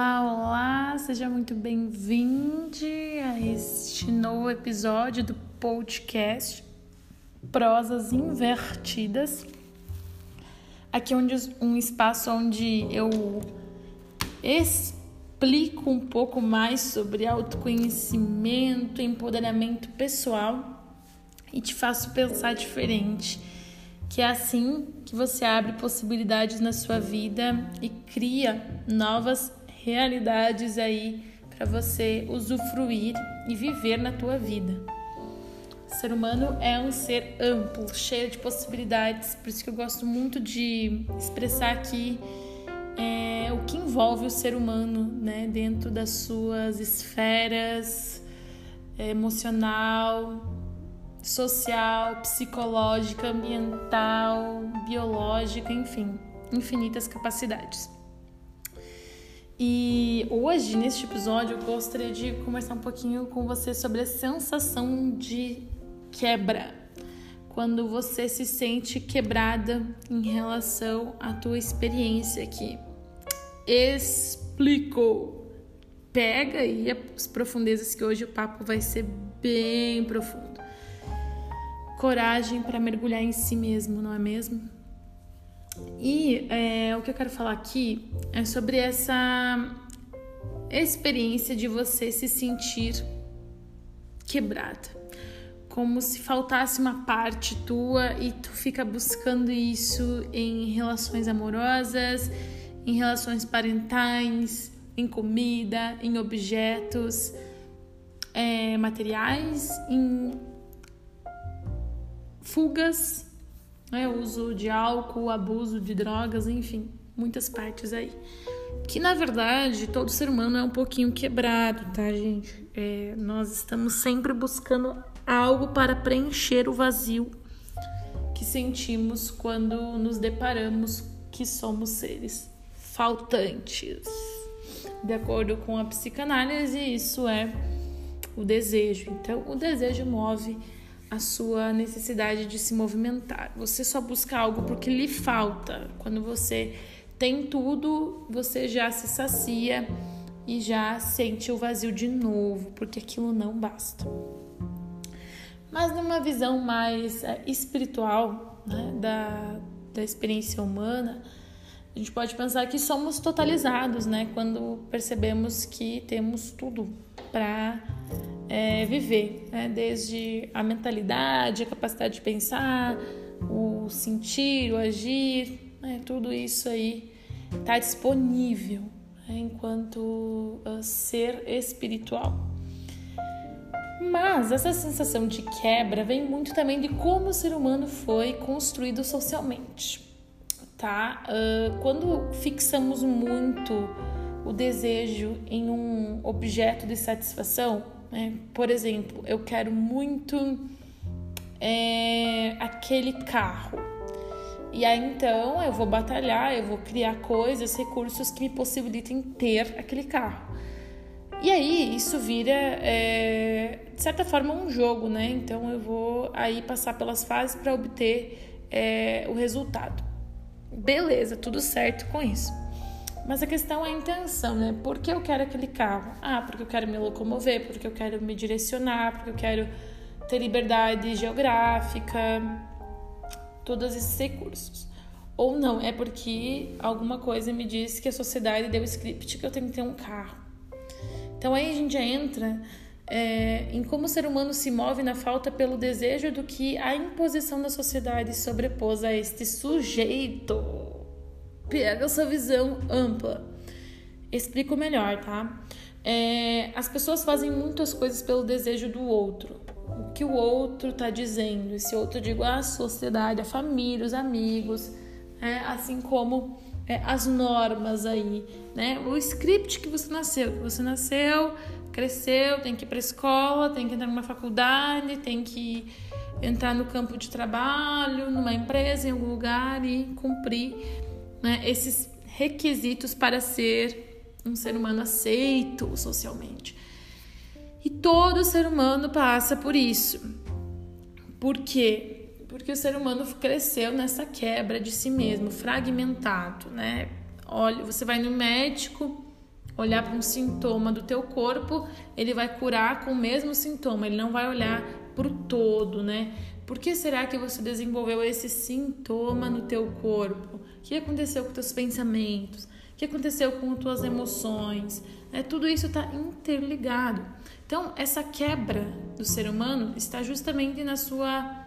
Olá, olá, seja muito bem-vindo a este novo episódio do podcast Prosas Invertidas. Aqui é um espaço onde eu explico um pouco mais sobre autoconhecimento, empoderamento pessoal e te faço pensar diferente que é assim que você abre possibilidades na sua vida e cria novas realidades aí para você usufruir e viver na tua vida. O ser humano é um ser amplo, cheio de possibilidades, por isso que eu gosto muito de expressar aqui é, o que envolve o ser humano, né, dentro das suas esferas é, emocional, social, psicológica, ambiental, biológica, enfim, infinitas capacidades. E hoje, neste episódio, eu gostaria de conversar um pouquinho com você sobre a sensação de quebra. Quando você se sente quebrada em relação à tua experiência aqui. Explico. Pega aí as profundezas que hoje o papo vai ser bem profundo coragem para mergulhar em si mesmo, não é mesmo? E é, o que eu quero falar aqui é sobre essa experiência de você se sentir quebrada, como se faltasse uma parte tua e tu fica buscando isso em relações amorosas, em relações parentais, em comida, em objetos é, materiais, em fugas, né, uso de álcool, abuso de drogas, enfim, muitas partes aí. Que na verdade todo ser humano é um pouquinho quebrado, tá, gente? É, nós estamos sempre buscando algo para preencher o vazio que sentimos quando nos deparamos que somos seres faltantes. De acordo com a psicanálise, isso é o desejo. Então, o desejo move a sua necessidade de se movimentar. Você só busca algo porque lhe falta. Quando você tem tudo, você já se sacia e já sente o vazio de novo, porque aquilo não basta. Mas numa visão mais é, espiritual né, da, da experiência humana, a gente pode pensar que somos totalizados, né? Quando percebemos que temos tudo para é, viver, né? desde a mentalidade, a capacidade de pensar, o sentir, o agir, né? tudo isso aí está disponível né? enquanto uh, ser espiritual. Mas essa sensação de quebra vem muito também de como o ser humano foi construído socialmente, tá? Uh, quando fixamos muito o desejo em um objeto de satisfação, né? Por exemplo, eu quero muito é, aquele carro. E aí então eu vou batalhar, eu vou criar coisas, recursos que me possibilitem ter aquele carro. E aí isso vira, é, de certa forma, um jogo, né? Então eu vou aí passar pelas fases para obter é, o resultado. Beleza, tudo certo com isso. Mas a questão é a intenção, né? Por que eu quero aquele carro? Ah, porque eu quero me locomover, porque eu quero me direcionar, porque eu quero ter liberdade geográfica, todos esses recursos. Ou não, é porque alguma coisa me diz que a sociedade deu script que eu tenho que ter um carro. Então aí a gente já entra é, em como o ser humano se move na falta pelo desejo do que a imposição da sociedade sobrepôs a este sujeito pega essa visão ampla. Explico melhor, tá? É, as pessoas fazem muitas coisas pelo desejo do outro. O que o outro tá dizendo. Esse outro, digo, a sociedade, a família, os amigos, é, assim como é, as normas aí, né? O script que você nasceu, que você nasceu, cresceu, tem que ir para escola, tem que entrar numa faculdade, tem que entrar no campo de trabalho, numa empresa, em algum lugar e cumprir né, esses requisitos para ser um ser humano aceito socialmente. E todo ser humano passa por isso. Por quê? Porque o ser humano cresceu nessa quebra de si mesmo, fragmentado, né? Olha, você vai no médico, olhar para um sintoma do teu corpo, ele vai curar com o mesmo sintoma, ele não vai olhar para o todo, né? Por que será que você desenvolveu esse sintoma no teu corpo? O que aconteceu com teus pensamentos? O que aconteceu com tuas emoções? É, tudo isso está interligado. Então, essa quebra do ser humano está justamente na sua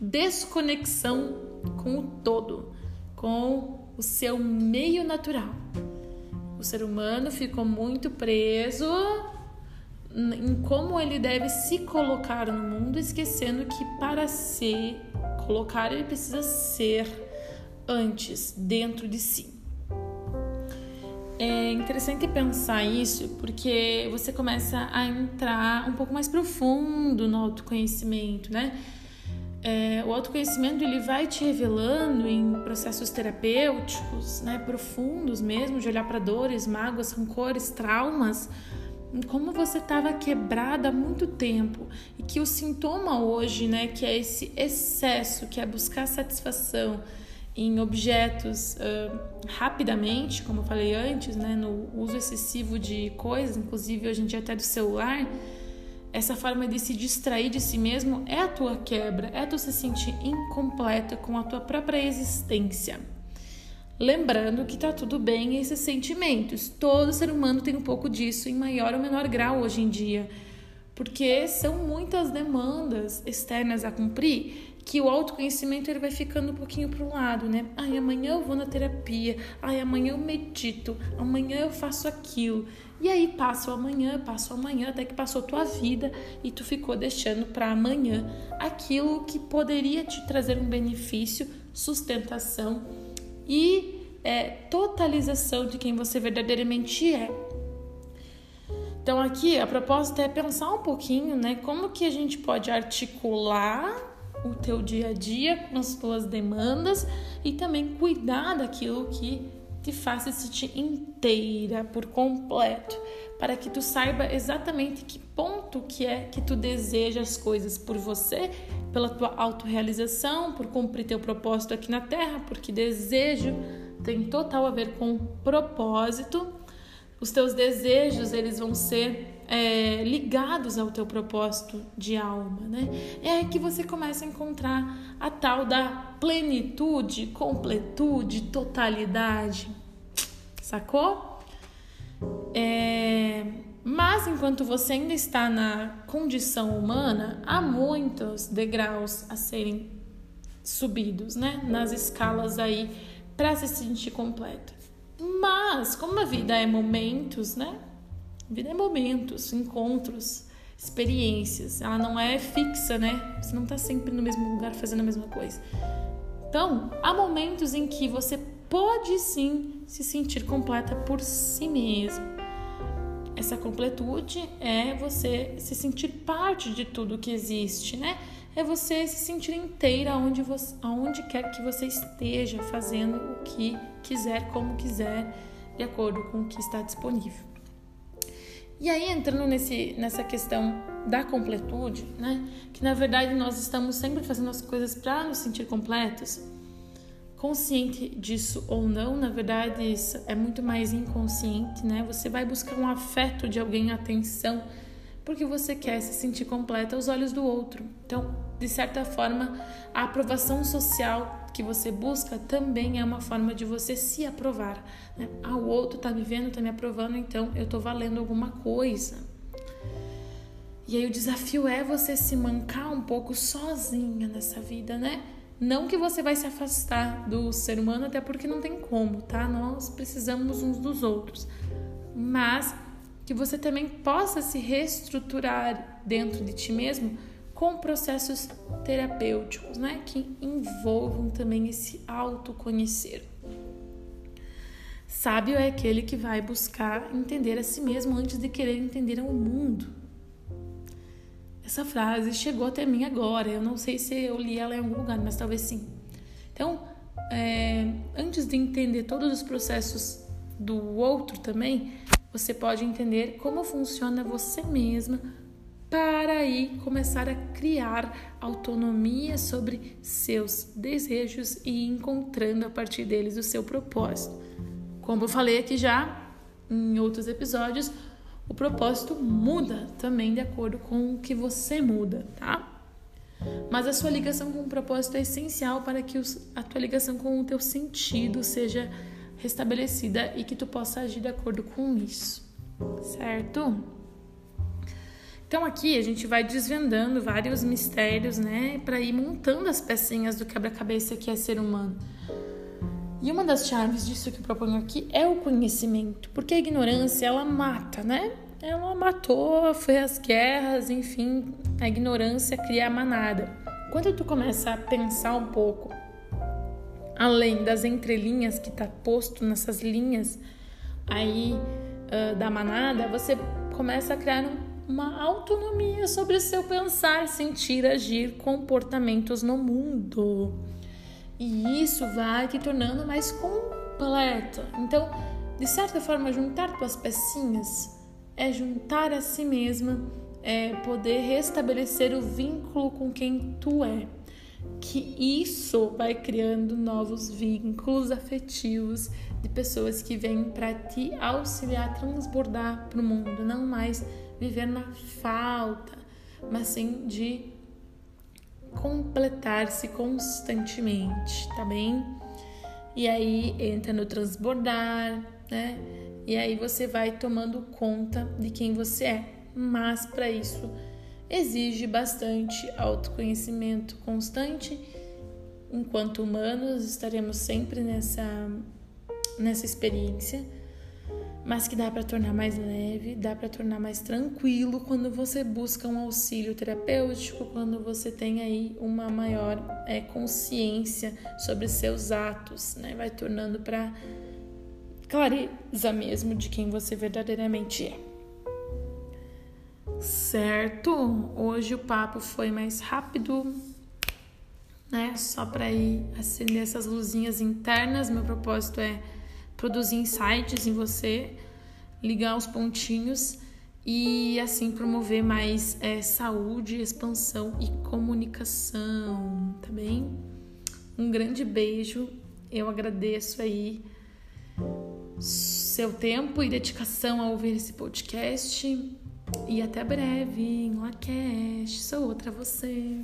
desconexão com o todo, com o seu meio natural. O ser humano ficou muito preso em como ele deve se colocar no mundo, esquecendo que para ser colocar ele precisa ser antes dentro de si. É interessante pensar isso porque você começa a entrar um pouco mais profundo no autoconhecimento, né? É, o autoconhecimento ele vai te revelando em processos terapêuticos, né, profundos mesmo, de olhar para dores, mágoas, rancores, traumas, como você estava quebrada há muito tempo. E que o sintoma hoje, né, que é esse excesso, que é buscar satisfação em objetos uh, rapidamente, como eu falei antes, né, no uso excessivo de coisas, inclusive hoje em dia até do celular, essa forma de se distrair de si mesmo é a tua quebra, é tu se sentir incompleta com a tua própria existência. Lembrando que tá tudo bem esses sentimentos. Todo ser humano tem um pouco disso em maior ou menor grau hoje em dia, porque são muitas demandas externas a cumprir que o autoconhecimento ele vai ficando um pouquinho para o lado, né? Ai, amanhã eu vou na terapia, ai, amanhã eu medito, amanhã eu faço aquilo. E aí passa o amanhã, passa o amanhã, até que passou tua vida e tu ficou deixando para amanhã aquilo que poderia te trazer um benefício, sustentação e é, totalização de quem você verdadeiramente é. Então aqui a proposta é pensar um pouquinho, né, como que a gente pode articular o teu dia a dia com as tuas demandas e também cuidar daquilo que te faça se sentir inteira por completo, para que tu saiba exatamente que ponto que é que tu deseja as coisas por você, pela tua autorrealização, por cumprir teu propósito aqui na Terra, porque desejo tem total a ver com propósito. Os teus desejos eles vão ser é, ligados ao teu propósito de alma, né? É aí que você começa a encontrar a tal da plenitude, completude, totalidade, sacou? É, mas enquanto você ainda está na condição humana, há muitos degraus a serem subidos, né? Nas escalas aí para se sentir completo. Mas como a vida é momentos, né? Vida é momentos, encontros, experiências. Ela não é fixa, né? Você não está sempre no mesmo lugar fazendo a mesma coisa. Então, há momentos em que você pode sim se sentir completa por si mesmo. Essa completude é você se sentir parte de tudo que existe, né? É você se sentir inteira aonde, você, aonde quer que você esteja, fazendo o que quiser, como quiser, de acordo com o que está disponível. E aí, entrando nesse, nessa questão da completude, né? Que na verdade nós estamos sempre fazendo as coisas para nos sentir completos, consciente disso ou não, na verdade isso é muito mais inconsciente, né? Você vai buscar um afeto de alguém, atenção, porque você quer se sentir completa aos olhos do outro. Então, de certa forma, a aprovação social que você busca também é uma forma de você se aprovar. Né? Ah, o outro tá me vendo, tá me aprovando, então eu tô valendo alguma coisa. E aí o desafio é você se mancar um pouco sozinha nessa vida, né? Não que você vai se afastar do ser humano, até porque não tem como, tá? Nós precisamos uns dos outros. Mas que você também possa se reestruturar dentro de ti mesmo com processos terapêuticos, né, que envolvam também esse autoconhecer. Sábio é aquele que vai buscar entender a si mesmo antes de querer entender o mundo. Essa frase chegou até mim agora. Eu não sei se eu li ela em algum lugar, mas talvez sim. Então, é, antes de entender todos os processos do outro também, você pode entender como funciona você mesma para aí começar a criar autonomia sobre seus desejos e encontrando a partir deles o seu propósito. Como eu falei aqui já, em outros episódios, o propósito muda também de acordo com o que você muda, tá? Mas a sua ligação com o propósito é essencial para que a tua ligação com o teu sentido seja restabelecida e que tu possa agir de acordo com isso, certo? Então aqui a gente vai desvendando vários mistérios, né, para ir montando as pecinhas do quebra-cabeça que é ser humano. E uma das chaves disso que eu proponho aqui é o conhecimento, porque a ignorância ela mata, né? Ela matou, foi as guerras, enfim, a ignorância cria a manada. Quando tu começa a pensar um pouco além das entrelinhas que está posto nessas linhas aí uh, da manada, você começa a criar uma autonomia sobre o seu pensar, sentir, agir, comportamentos no mundo. E isso vai te tornando mais completa. Então, de certa forma, juntar tuas pecinhas é juntar a si mesma, é poder restabelecer o vínculo com quem tu é que isso vai criando novos vínculos afetivos de pessoas que vêm para te auxiliar a transbordar para o mundo, não mais viver na falta, mas sim de completar-se constantemente, tá bem? E aí entra no transbordar, né? E aí você vai tomando conta de quem você é, mas para isso exige bastante autoconhecimento constante. Enquanto humanos, estaremos sempre nessa, nessa experiência, mas que dá para tornar mais leve, dá para tornar mais tranquilo quando você busca um auxílio terapêutico, quando você tem aí uma maior é, consciência sobre seus atos, né? Vai tornando para clareza mesmo de quem você verdadeiramente é. Certo? Hoje o papo foi mais rápido, né? Só para ir acender essas luzinhas internas. Meu propósito é produzir insights em você, ligar os pontinhos e assim promover mais é, saúde, expansão e comunicação, tá bem? Um grande beijo, eu agradeço aí seu tempo e dedicação a ouvir esse podcast. E até breve em Lacash. Sou outra você.